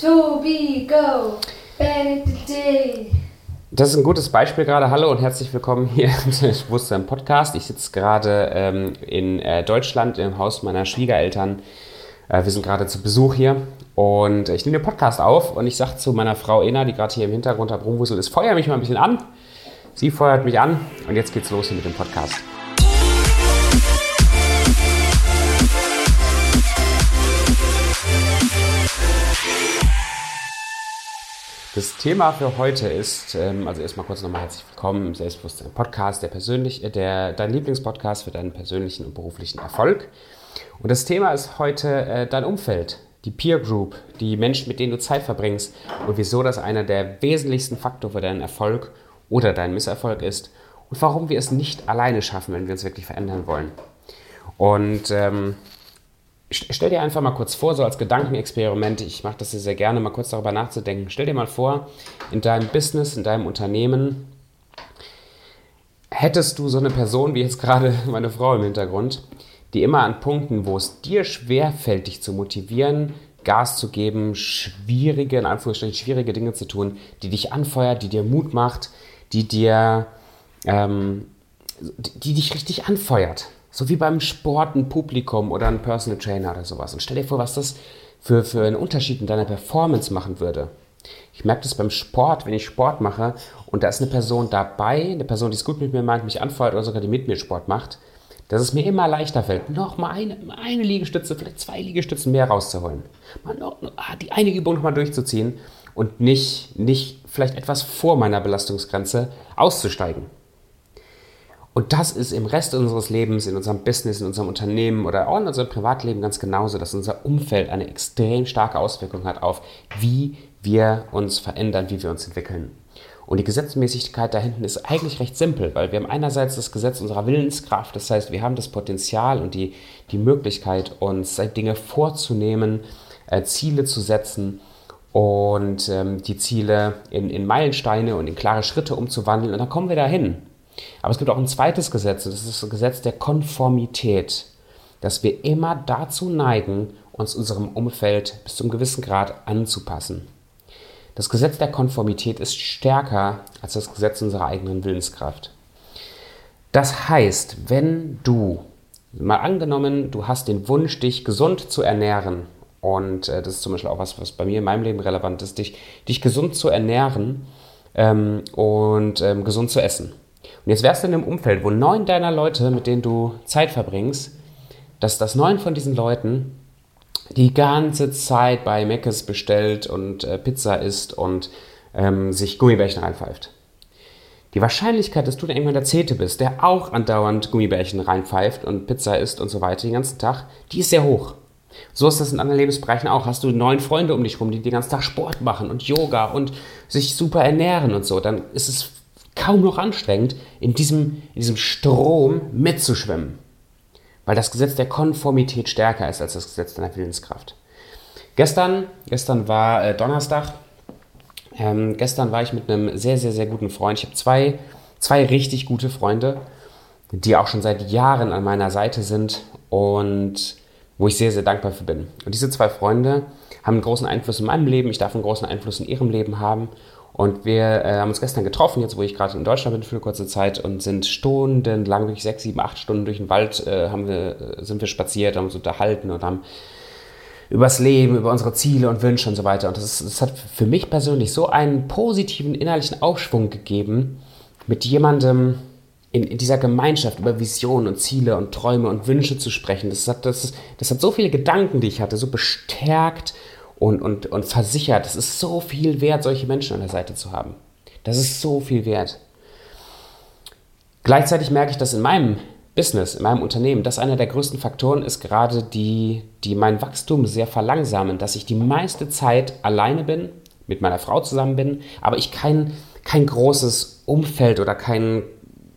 Tobi, go! Benedict. Das ist ein gutes Beispiel gerade. Hallo und herzlich willkommen hier im Podcast. Ich sitze gerade ähm, in äh, Deutschland im Haus meiner Schwiegereltern. Äh, wir sind gerade zu Besuch hier und ich nehme den Podcast auf und ich sage zu meiner Frau Ena, die gerade hier im Hintergrund am Rumwuseln ist, feuer mich mal ein bisschen an. Sie feuert mich an und jetzt geht's los hier mit dem Podcast. Das Thema für heute ist, ähm, also erstmal kurz nochmal herzlich willkommen im Selbstbewusstsein Podcast, der persönlich, äh, der, dein Lieblingspodcast für deinen persönlichen und beruflichen Erfolg. Und das Thema ist heute äh, dein Umfeld, die Peer Group, die Menschen, mit denen du Zeit verbringst und wieso das einer der wesentlichsten Faktoren für deinen Erfolg oder deinen Misserfolg ist und warum wir es nicht alleine schaffen, wenn wir uns wirklich verändern wollen. Und ähm, Stell dir einfach mal kurz vor, so als Gedankenexperiment, ich mache das sehr gerne, mal kurz darüber nachzudenken. Stell dir mal vor, in deinem Business, in deinem Unternehmen, hättest du so eine Person wie jetzt gerade meine Frau im Hintergrund, die immer an Punkten, wo es dir schwerfällt, dich zu motivieren, Gas zu geben, schwierige, in Anführungsstrichen schwierige Dinge zu tun, die dich anfeuert, die dir Mut macht, die dir, ähm, die, die dich richtig anfeuert. So wie beim Sport ein Publikum oder ein Personal Trainer oder sowas. Und stell dir vor, was das für, für einen Unterschied in deiner Performance machen würde. Ich merke das beim Sport, wenn ich Sport mache und da ist eine Person dabei, eine Person, die es gut mit mir meint, mich anfeuert oder sogar die mit mir Sport macht, dass es mir immer leichter fällt, noch mal eine, eine Liegestütze, vielleicht zwei Liegestützen mehr rauszuholen. Mal noch, ah, die eine Übung noch mal durchzuziehen und nicht, nicht vielleicht etwas vor meiner Belastungsgrenze auszusteigen. Und das ist im Rest unseres Lebens, in unserem Business, in unserem Unternehmen oder auch in unserem Privatleben ganz genauso, dass unser Umfeld eine extrem starke Auswirkung hat auf, wie wir uns verändern, wie wir uns entwickeln. Und die Gesetzmäßigkeit da hinten ist eigentlich recht simpel, weil wir haben einerseits das Gesetz unserer Willenskraft, das heißt, wir haben das Potenzial und die, die Möglichkeit, uns Dinge vorzunehmen, äh, Ziele zu setzen und ähm, die Ziele in, in Meilensteine und in klare Schritte umzuwandeln. Und dann kommen wir dahin. Aber es gibt auch ein zweites Gesetz, das ist das Gesetz der Konformität, dass wir immer dazu neigen, uns unserem Umfeld bis zu einem gewissen Grad anzupassen. Das Gesetz der Konformität ist stärker als das Gesetz unserer eigenen Willenskraft. Das heißt, wenn du, mal angenommen, du hast den Wunsch, dich gesund zu ernähren, und äh, das ist zum Beispiel auch was, was bei mir in meinem Leben relevant ist, dich, dich gesund zu ernähren ähm, und ähm, gesund zu essen. Und jetzt wärst du in einem Umfeld, wo neun deiner Leute, mit denen du Zeit verbringst, dass das neun von diesen Leuten die ganze Zeit bei Meckes bestellt und äh, Pizza isst und ähm, sich Gummibärchen reinpfeift. Die Wahrscheinlichkeit, dass du dann irgendwann der Zehnte bist, der auch andauernd Gummibärchen reinpfeift und Pizza isst und so weiter den ganzen Tag, die ist sehr hoch. So ist das in anderen Lebensbereichen auch. Hast du neun Freunde um dich rum, die den ganzen Tag Sport machen und Yoga und sich super ernähren und so, dann ist es kaum noch anstrengend, in diesem, in diesem Strom mitzuschwimmen. Weil das Gesetz der Konformität stärker ist als das Gesetz deiner Willenskraft. Gestern, gestern war äh, Donnerstag. Ähm, gestern war ich mit einem sehr, sehr, sehr guten Freund. Ich habe zwei, zwei richtig gute Freunde, die auch schon seit Jahren an meiner Seite sind und wo ich sehr, sehr dankbar für bin. Und diese zwei Freunde haben einen großen Einfluss in meinem Leben. Ich darf einen großen Einfluss in ihrem Leben haben. Und wir äh, haben uns gestern getroffen, jetzt wo ich gerade in Deutschland bin für eine kurze Zeit und sind stundenlang, wirklich sechs, sieben, acht Stunden durch den Wald äh, haben wir, sind wir spaziert, haben uns unterhalten und haben übers Leben, über unsere Ziele und Wünsche und so weiter. Und das, ist, das hat für mich persönlich so einen positiven innerlichen Aufschwung gegeben, mit jemandem in, in, dieser Gemeinschaft über Visionen und Ziele und Träume und Wünsche zu sprechen. Das hat, das, das hat so viele Gedanken, die ich hatte, so bestärkt und, und, und versichert, es ist so viel wert, solche Menschen an der Seite zu haben. Das ist so viel wert. Gleichzeitig merke ich, dass in meinem Business, in meinem Unternehmen, das einer der größten Faktoren ist, gerade die, die mein Wachstum sehr verlangsamen, dass ich die meiste Zeit alleine bin, mit meiner Frau zusammen bin, aber ich kein, kein großes Umfeld oder kein,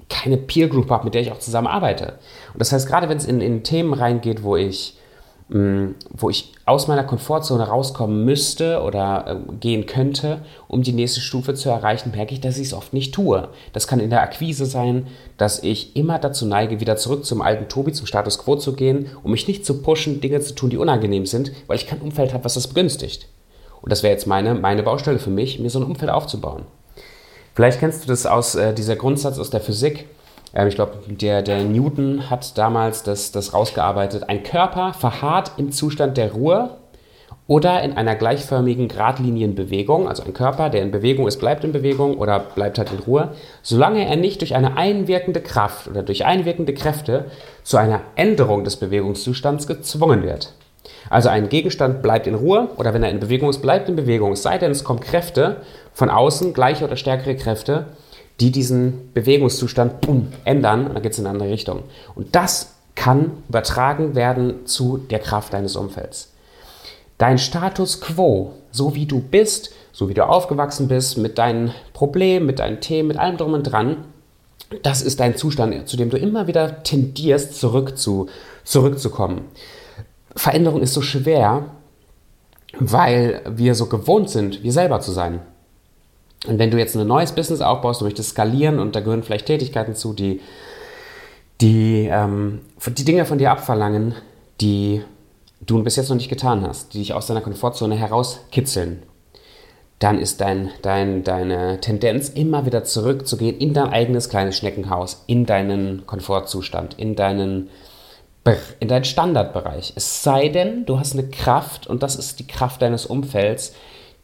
keine Peer Group habe, mit der ich auch zusammen arbeite. Und das heißt, gerade wenn es in, in Themen reingeht, wo ich wo ich aus meiner Komfortzone rauskommen müsste oder äh, gehen könnte, um die nächste Stufe zu erreichen, merke ich, dass ich es oft nicht tue. Das kann in der Akquise sein, dass ich immer dazu neige, wieder zurück zum alten Tobi, zum Status Quo zu gehen, um mich nicht zu pushen, Dinge zu tun, die unangenehm sind, weil ich kein Umfeld habe, was das begünstigt. Und das wäre jetzt meine, meine Baustelle für mich, mir so ein Umfeld aufzubauen. Vielleicht kennst du das aus äh, dieser Grundsatz aus der Physik. Ähm, ich glaube, der, der Newton hat damals das, das rausgearbeitet. Ein Körper verharrt im Zustand der Ruhe oder in einer gleichförmigen Gradlinienbewegung, also ein Körper, der in Bewegung ist, bleibt in Bewegung oder bleibt halt in Ruhe, solange er nicht durch eine einwirkende Kraft oder durch einwirkende Kräfte zu einer Änderung des Bewegungszustands gezwungen wird. Also ein Gegenstand bleibt in Ruhe oder wenn er in Bewegung ist, bleibt in Bewegung. Es sei denn, es kommen Kräfte von außen, gleiche oder stärkere Kräfte, die diesen Bewegungszustand boom, ändern und dann geht es in eine andere Richtung. Und das kann übertragen werden zu der Kraft deines Umfelds. Dein Status quo, so wie du bist, so wie du aufgewachsen bist, mit deinen Problemen, mit deinen Themen, mit allem drum und dran, das ist dein Zustand, zu dem du immer wieder tendierst, zurück zu, zurückzukommen. Veränderung ist so schwer, weil wir so gewohnt sind, wir selber zu sein. Und wenn du jetzt ein neues Business aufbaust, du möchtest skalieren und da gehören vielleicht Tätigkeiten zu, die die, ähm, die Dinge von dir abverlangen, die du bis jetzt noch nicht getan hast, die dich aus deiner Komfortzone herauskitzeln, dann ist dein, dein, deine Tendenz immer wieder zurückzugehen in dein eigenes kleines Schneckenhaus, in deinen Komfortzustand, in deinen, in deinen Standardbereich. Es sei denn, du hast eine Kraft, und das ist die Kraft deines Umfelds,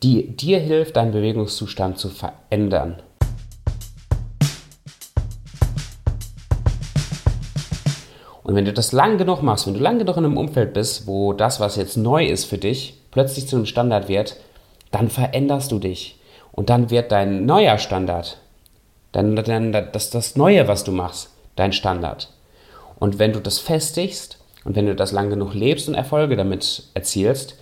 die dir hilft, deinen Bewegungszustand zu verändern. Und wenn du das lang genug machst, wenn du lang genug in einem Umfeld bist, wo das, was jetzt neu ist für dich, plötzlich zu einem Standard wird, dann veränderst du dich. Und dann wird dein neuer Standard, dann, dann das, das Neue, was du machst, dein Standard. Und wenn du das festigst und wenn du das lang genug lebst und Erfolge damit erzielst,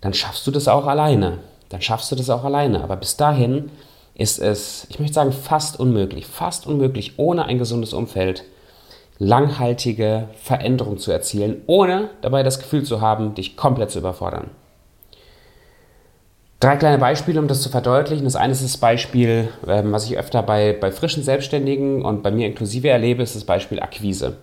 dann schaffst du das auch alleine. Dann schaffst du das auch alleine. Aber bis dahin ist es, ich möchte sagen, fast unmöglich, fast unmöglich, ohne ein gesundes Umfeld langhaltige Veränderung zu erzielen, ohne dabei das Gefühl zu haben, dich komplett zu überfordern. Drei kleine Beispiele, um das zu verdeutlichen. Das eine ist das Beispiel, ähm, was ich öfter bei, bei frischen Selbstständigen und bei mir inklusive erlebe, ist das Beispiel Akquise.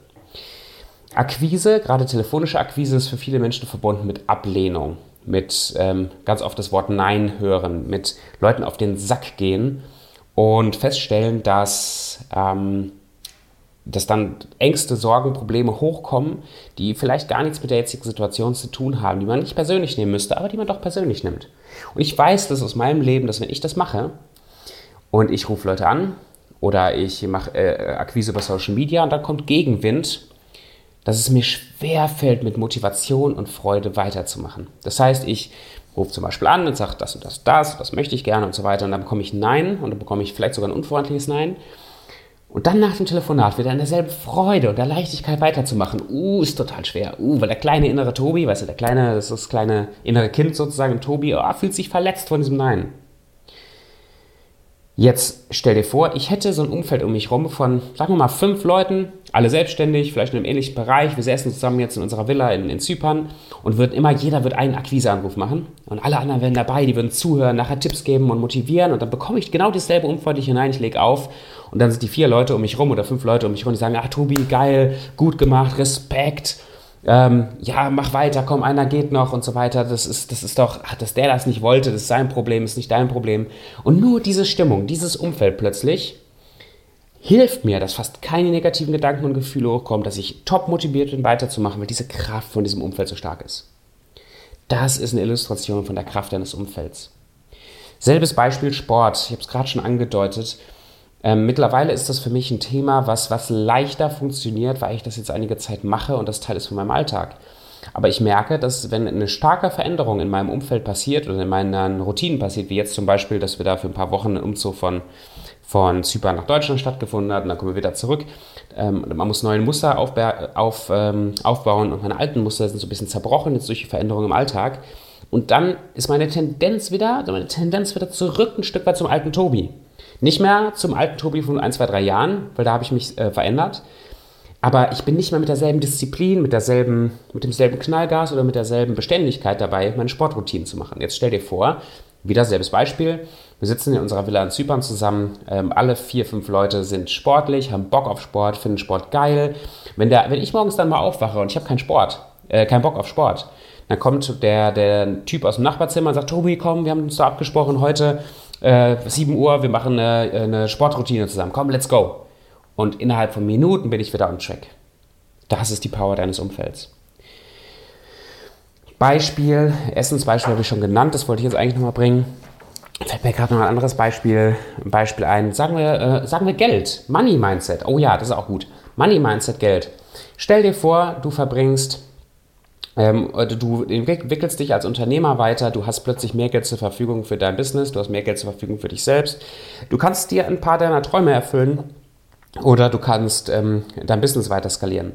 Akquise, gerade telefonische Akquise, ist für viele Menschen verbunden mit Ablehnung, mit ähm, ganz oft das Wort Nein hören, mit Leuten auf den Sack gehen und feststellen, dass ähm, dass dann Ängste, Sorgen, Probleme hochkommen, die vielleicht gar nichts mit der jetzigen Situation zu tun haben, die man nicht persönlich nehmen müsste, aber die man doch persönlich nimmt. Und ich weiß das aus meinem Leben, dass wenn ich das mache und ich rufe Leute an oder ich mache äh, Akquise über Social Media und dann kommt Gegenwind, dass es mir schwer fällt, mit Motivation und Freude weiterzumachen. Das heißt, ich rufe zum Beispiel an und sage das und das, das, das möchte ich gerne und so weiter und dann bekomme ich ein Nein und dann bekomme ich vielleicht sogar ein unfreundliches Nein und dann nach dem Telefonat wieder in derselben Freude und der Leichtigkeit weiterzumachen. Uh, ist total schwer. Uh, weil der kleine innere Tobi, weißt du, der kleine, das ist das kleine innere Kind sozusagen, Tobi, oh, fühlt sich verletzt von diesem Nein. Jetzt stell dir vor, ich hätte so ein Umfeld um mich rum von, sagen wir mal, fünf Leuten, alle selbstständig, vielleicht in einem ähnlichen Bereich. Wir säßen zusammen jetzt in unserer Villa in, in Zypern und wird immer, jeder wird einen Akquiseanruf machen und alle anderen werden dabei, die würden zuhören, nachher Tipps geben und motivieren und dann bekomme ich genau dasselbe Umfeld hinein, ich lege auf und dann sind die vier Leute um mich rum oder fünf Leute um mich rum, die sagen, ah Tobi, geil, gut gemacht, Respekt ähm, ja, mach weiter, komm, einer geht noch und so weiter. Das ist, das ist doch, ach, dass der das nicht wollte, das ist sein Problem, ist nicht dein Problem. Und nur diese Stimmung, dieses Umfeld plötzlich hilft mir, dass fast keine negativen Gedanken und Gefühle hochkommen, dass ich top motiviert bin, weiterzumachen, weil diese Kraft von diesem Umfeld so stark ist. Das ist eine Illustration von der Kraft deines Umfelds. Selbes Beispiel Sport. Ich habe es gerade schon angedeutet. Ähm, mittlerweile ist das für mich ein Thema, was, was leichter funktioniert, weil ich das jetzt einige Zeit mache und das Teil ist von meinem Alltag. Aber ich merke, dass wenn eine starke Veränderung in meinem Umfeld passiert oder in meinen Routinen passiert, wie jetzt zum Beispiel, dass wir da für ein paar Wochen einen Umzug von, von Zypern nach Deutschland stattgefunden hat und dann kommen wir wieder zurück. Ähm, man muss neue Muster auf, auf, ähm, aufbauen und meine alten Muster sind so ein bisschen zerbrochen jetzt durch die Veränderung im Alltag. Und dann ist meine Tendenz wieder, meine Tendenz wieder zurück ein Stück weit zum alten Tobi. Nicht mehr zum alten Tobi von ein, zwei, drei Jahren, weil da habe ich mich äh, verändert. Aber ich bin nicht mehr mit derselben Disziplin, mit, derselben, mit demselben Knallgas oder mit derselben Beständigkeit dabei, meine Sportroutinen zu machen. Jetzt stell dir vor, wieder selbes Beispiel. Wir sitzen in unserer Villa in Zypern zusammen. Ähm, alle vier, fünf Leute sind sportlich, haben Bock auf Sport, finden Sport geil. Wenn, der, wenn ich morgens dann mal aufwache und ich habe keinen Sport, äh, keinen Bock auf Sport, Dann kommt der, der Typ aus dem Nachbarzimmer und sagt, Tobi, komm, wir haben uns da abgesprochen, heute äh, 7 Uhr, wir machen eine, eine Sportroutine zusammen. Komm, let's go. Und innerhalb von Minuten bin ich wieder on track. Das ist die Power deines Umfelds. Beispiel, Essensbeispiel habe ich schon genannt, das wollte ich jetzt eigentlich nochmal bringen. Fällt mir gerade noch ein anderes Beispiel, ein Beispiel ein. Sagen wir, äh, sagen wir Geld, Money Mindset. Oh ja, das ist auch gut. Money Mindset, Geld. Stell dir vor, du verbringst, ähm, du entwickelst dich als Unternehmer weiter, du hast plötzlich mehr Geld zur Verfügung für dein Business, du hast mehr Geld zur Verfügung für dich selbst. Du kannst dir ein paar deiner Träume erfüllen oder du kannst ähm, dein Business weiter skalieren.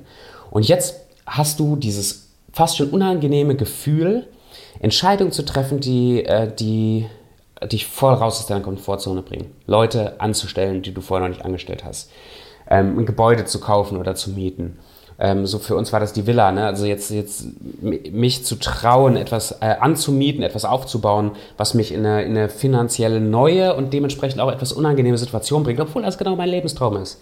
Und jetzt hast du dieses fast schon unangenehme Gefühl, Entscheidungen zu treffen, die, äh, die dich voll raus aus deiner Komfortzone bringen. Leute anzustellen, die du vorher noch nicht angestellt hast. Ähm, ein Gebäude zu kaufen oder zu mieten. Ähm, so für uns war das die Villa, ne? Also jetzt, jetzt mich zu trauen, etwas äh, anzumieten, etwas aufzubauen, was mich in eine, in eine finanzielle neue und dementsprechend auch etwas unangenehme Situation bringt, obwohl das genau mein Lebenstraum ist.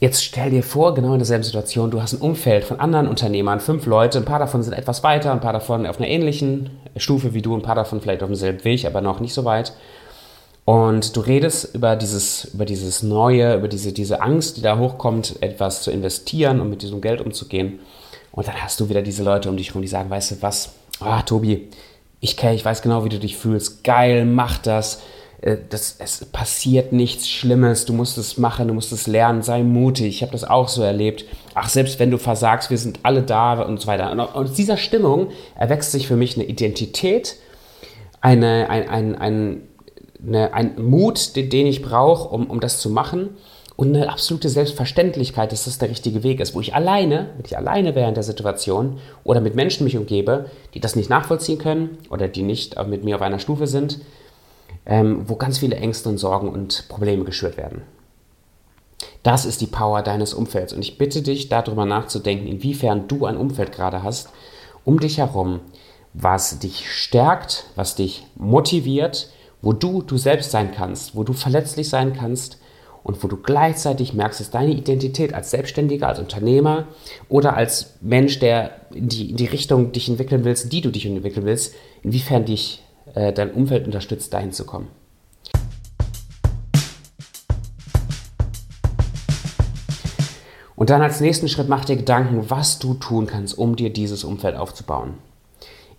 Jetzt stell dir vor, genau in derselben Situation, du hast ein Umfeld von anderen Unternehmern, fünf Leute, ein paar davon sind etwas weiter, ein paar davon auf einer ähnlichen Stufe wie du, ein paar davon vielleicht auf demselben Weg, aber noch nicht so weit. Und du redest über dieses, über dieses Neue, über diese, diese Angst, die da hochkommt, etwas zu investieren und mit diesem Geld umzugehen. Und dann hast du wieder diese Leute um dich herum, die sagen, weißt du was, ah, Tobi, ich kenne, ich weiß genau, wie du dich fühlst. Geil, mach das äh, das, es passiert nichts Schlimmes, du musst es machen, du musst es lernen, sei mutig. Ich habe das auch so erlebt. Ach, selbst wenn du versagst, wir sind alle da und so weiter. Und aus dieser Stimmung erwächst sich für mich eine Identität, eine, ein, ein, ein, eine, ein Mut, den, den ich brauche, um, um das zu machen. Und eine absolute Selbstverständlichkeit, dass das der richtige Weg ist, wo ich alleine, wenn ich alleine wäre in der Situation oder mit Menschen mich umgebe, die das nicht nachvollziehen können oder die nicht mit mir auf einer Stufe sind, ähm, wo ganz viele Ängste und Sorgen und Probleme geschürt werden. Das ist die Power deines Umfelds. Und ich bitte dich, darüber nachzudenken, inwiefern du ein Umfeld gerade hast, um dich herum, was dich stärkt, was dich motiviert, wo du du selbst sein kannst, wo du verletzlich sein kannst und wo du gleichzeitig merkst, dass deine Identität als Selbstständiger, als Unternehmer oder als Mensch, der in die, in die Richtung dich entwickeln willst, die du dich entwickeln willst, inwiefern dich äh, dein Umfeld unterstützt, dahin zu kommen. Und dann als nächsten Schritt mach dir Gedanken, was du tun kannst, um dir dieses Umfeld aufzubauen.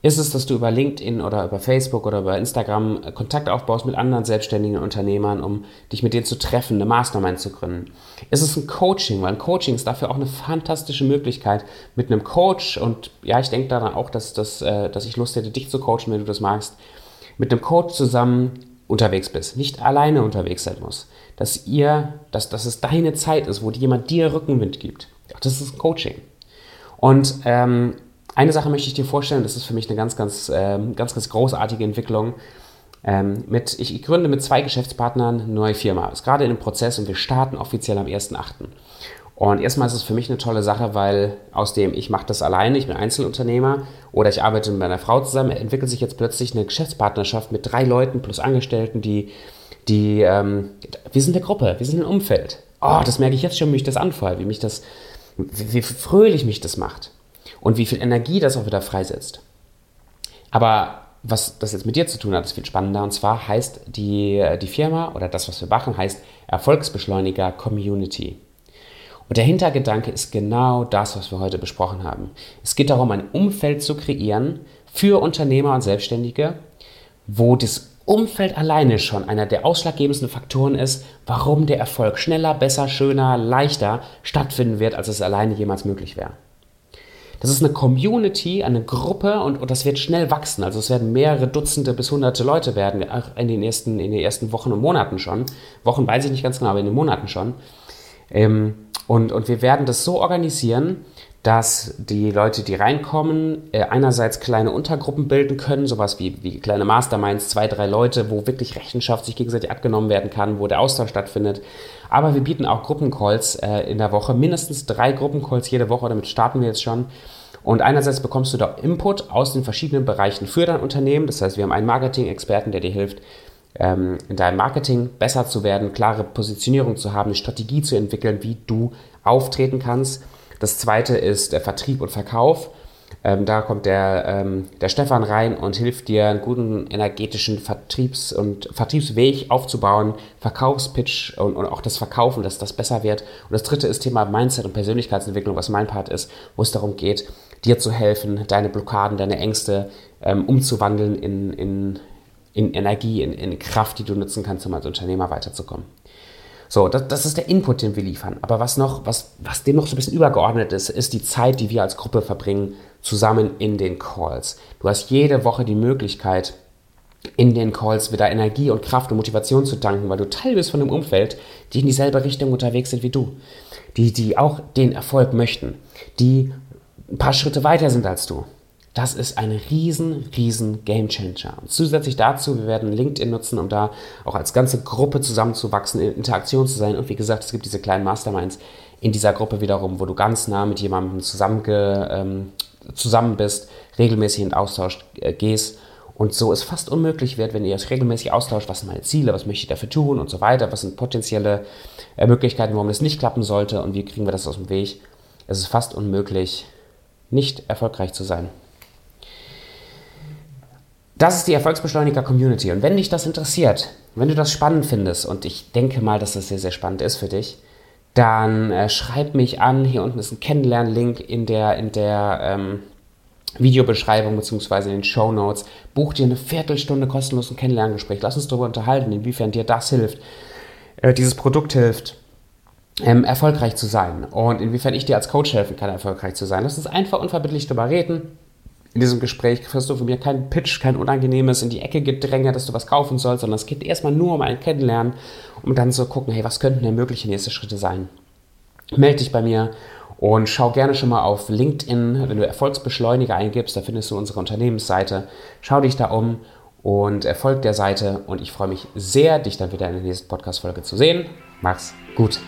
Ist es, dass du über LinkedIn oder über Facebook oder über Instagram äh, Kontakt aufbaust mit anderen selbstständigen Unternehmern, um dich mit denen zu treffen, eine Mastermind zu gründen? Ist es ein Coaching? Weil ein Coaching ist dafür auch eine fantastische Möglichkeit mit einem Coach und ja, ich denke daran auch, dass, dass, äh, dass ich Lust hätte, dich zu coachen, wenn du das magst, mit einem Coach zusammen unterwegs bist, nicht alleine unterwegs sein musst, dass ihr, dass, dass es deine Zeit ist, wo jemand dir Rückenwind gibt. Das ist Coaching. Und ähm, eine Sache möchte ich dir vorstellen, das ist für mich eine ganz, ganz, ähm, ganz, ganz großartige Entwicklung. Ähm, mit, ich gründe mit zwei Geschäftspartnern eine neue Firma. Ist gerade in einem Prozess und wir starten offiziell am 1.8. Und erstmal ist es für mich eine tolle Sache, weil aus dem ich mache das alleine, ich bin Einzelunternehmer oder ich arbeite mit meiner Frau zusammen, entwickelt sich jetzt plötzlich eine Geschäftspartnerschaft mit drei Leuten plus Angestellten, die, die ähm, wir sind eine Gruppe, wir sind ein Umfeld. Oh, das merke ich jetzt schon, wie mich das anfällt, wie mich das, wie, wie fröhlich mich das macht und wie viel Energie das auch wieder freisetzt. Aber was das jetzt mit dir zu tun hat, ist viel spannender. Und zwar heißt die, die Firma oder das, was wir machen, heißt Erfolgsbeschleuniger Community. Und der Hintergedanke ist genau das, was wir heute besprochen haben. Es geht darum, ein Umfeld zu kreieren für Unternehmer und Selbstständige, wo das Umfeld alleine schon einer der ausschlaggebendsten Faktoren ist, warum der Erfolg schneller, besser, schöner, leichter stattfinden wird, als es alleine jemals möglich wäre. Das ist eine Community, eine Gruppe und, und das wird schnell wachsen. Also es werden mehrere Dutzende bis hunderte Leute werden in den ersten, in den ersten Wochen und Monaten schon. Wochen weiß ich nicht ganz genau, aber in den Monaten schon. Ähm, und, und wir werden das so organisieren, dass die Leute, die reinkommen, äh, einerseits kleine Untergruppen bilden können, sowas wie, wie kleine Masterminds, zwei, drei Leute, wo wirklich Rechenschaft sich gegenseitig abgenommen werden kann, wo der Austausch stattfindet. Aber wir bieten auch Gruppencalls äh, in der Woche, mindestens drei Gruppencalls jede Woche, damit starten wir jetzt schon. Und einerseits bekommst du da Input aus den verschiedenen Bereichen für dein Unternehmen. Das heißt, wir haben einen Marketing-Experten, der dir hilft, ähm, in deinem Marketing besser zu werden, klare Positionierung zu haben, eine Strategie zu entwickeln, wie du auftreten kannst. Das zweite ist der Vertrieb und Verkauf. Ähm, da kommt der, ähm, der Stefan rein und hilft dir, einen guten energetischen Vertriebs- und Vertriebsweg aufzubauen, Verkaufspitch und, und auch das Verkaufen, dass das besser wird. Und das dritte ist Thema Mindset und Persönlichkeitsentwicklung, was mein Part ist, wo es darum geht, dir zu helfen, deine Blockaden, deine Ängste ähm, umzuwandeln in, in, in Energie, in, in Kraft, die du nutzen kannst, um als Unternehmer weiterzukommen. So, das, das ist der Input, den wir liefern. Aber was noch, was, was dem noch so ein bisschen übergeordnet ist, ist die Zeit, die wir als Gruppe verbringen, zusammen in den Calls. Du hast jede Woche die Möglichkeit, in den Calls wieder Energie und Kraft und Motivation zu tanken, weil du Teil bist von einem Umfeld, die in dieselbe Richtung unterwegs sind wie du. Die, die auch den Erfolg möchten, die ein paar Schritte weiter sind als du. Das ist ein riesen, riesen Game Changer. Und zusätzlich dazu, wir werden LinkedIn nutzen, um da auch als ganze Gruppe zusammenzuwachsen, in Interaktion zu sein. Und wie gesagt, es gibt diese kleinen Masterminds in dieser Gruppe wiederum, wo du ganz nah mit jemandem zusammenge, ähm, zusammen bist, regelmäßig in Austausch äh, gehst. Und so es fast unmöglich wird, wenn ihr es regelmäßig austauscht, was sind meine Ziele, was möchte ich dafür tun und so weiter, was sind potenzielle äh, Möglichkeiten, warum das nicht klappen sollte und wie kriegen wir das aus dem Weg. Es ist fast unmöglich, nicht erfolgreich zu sein. Das ist die Erfolgsbeschleuniger-Community. Und wenn dich das interessiert, wenn du das spannend findest, und ich denke mal, dass das sehr, sehr spannend ist für dich, dann äh, schreib mich an. Hier unten ist ein Kennenlern-Link in der, in der ähm, Videobeschreibung bzw. in den Show Notes. Buch dir eine Viertelstunde kostenlosen Kennenlerngespräch. Lass uns darüber unterhalten, inwiefern dir das hilft, äh, dieses Produkt hilft, ähm, erfolgreich zu sein und inwiefern ich dir als Coach helfen kann, erfolgreich zu sein. Lass uns einfach unverbindlich darüber reden. In diesem Gespräch kriegst du von mir keinen Pitch, kein unangenehmes in die Ecke gedrängt, dass du was kaufen sollst, sondern es geht erstmal nur um ein Kennenlernen, um dann zu gucken, hey, was könnten denn mögliche nächste Schritte sein? Melde dich bei mir und schau gerne schon mal auf LinkedIn, wenn du Erfolgsbeschleuniger eingibst, da findest du unsere Unternehmensseite. Schau dich da um und erfolg der Seite und ich freue mich sehr, dich dann wieder in der nächsten Podcast-Folge zu sehen. Mach's gut.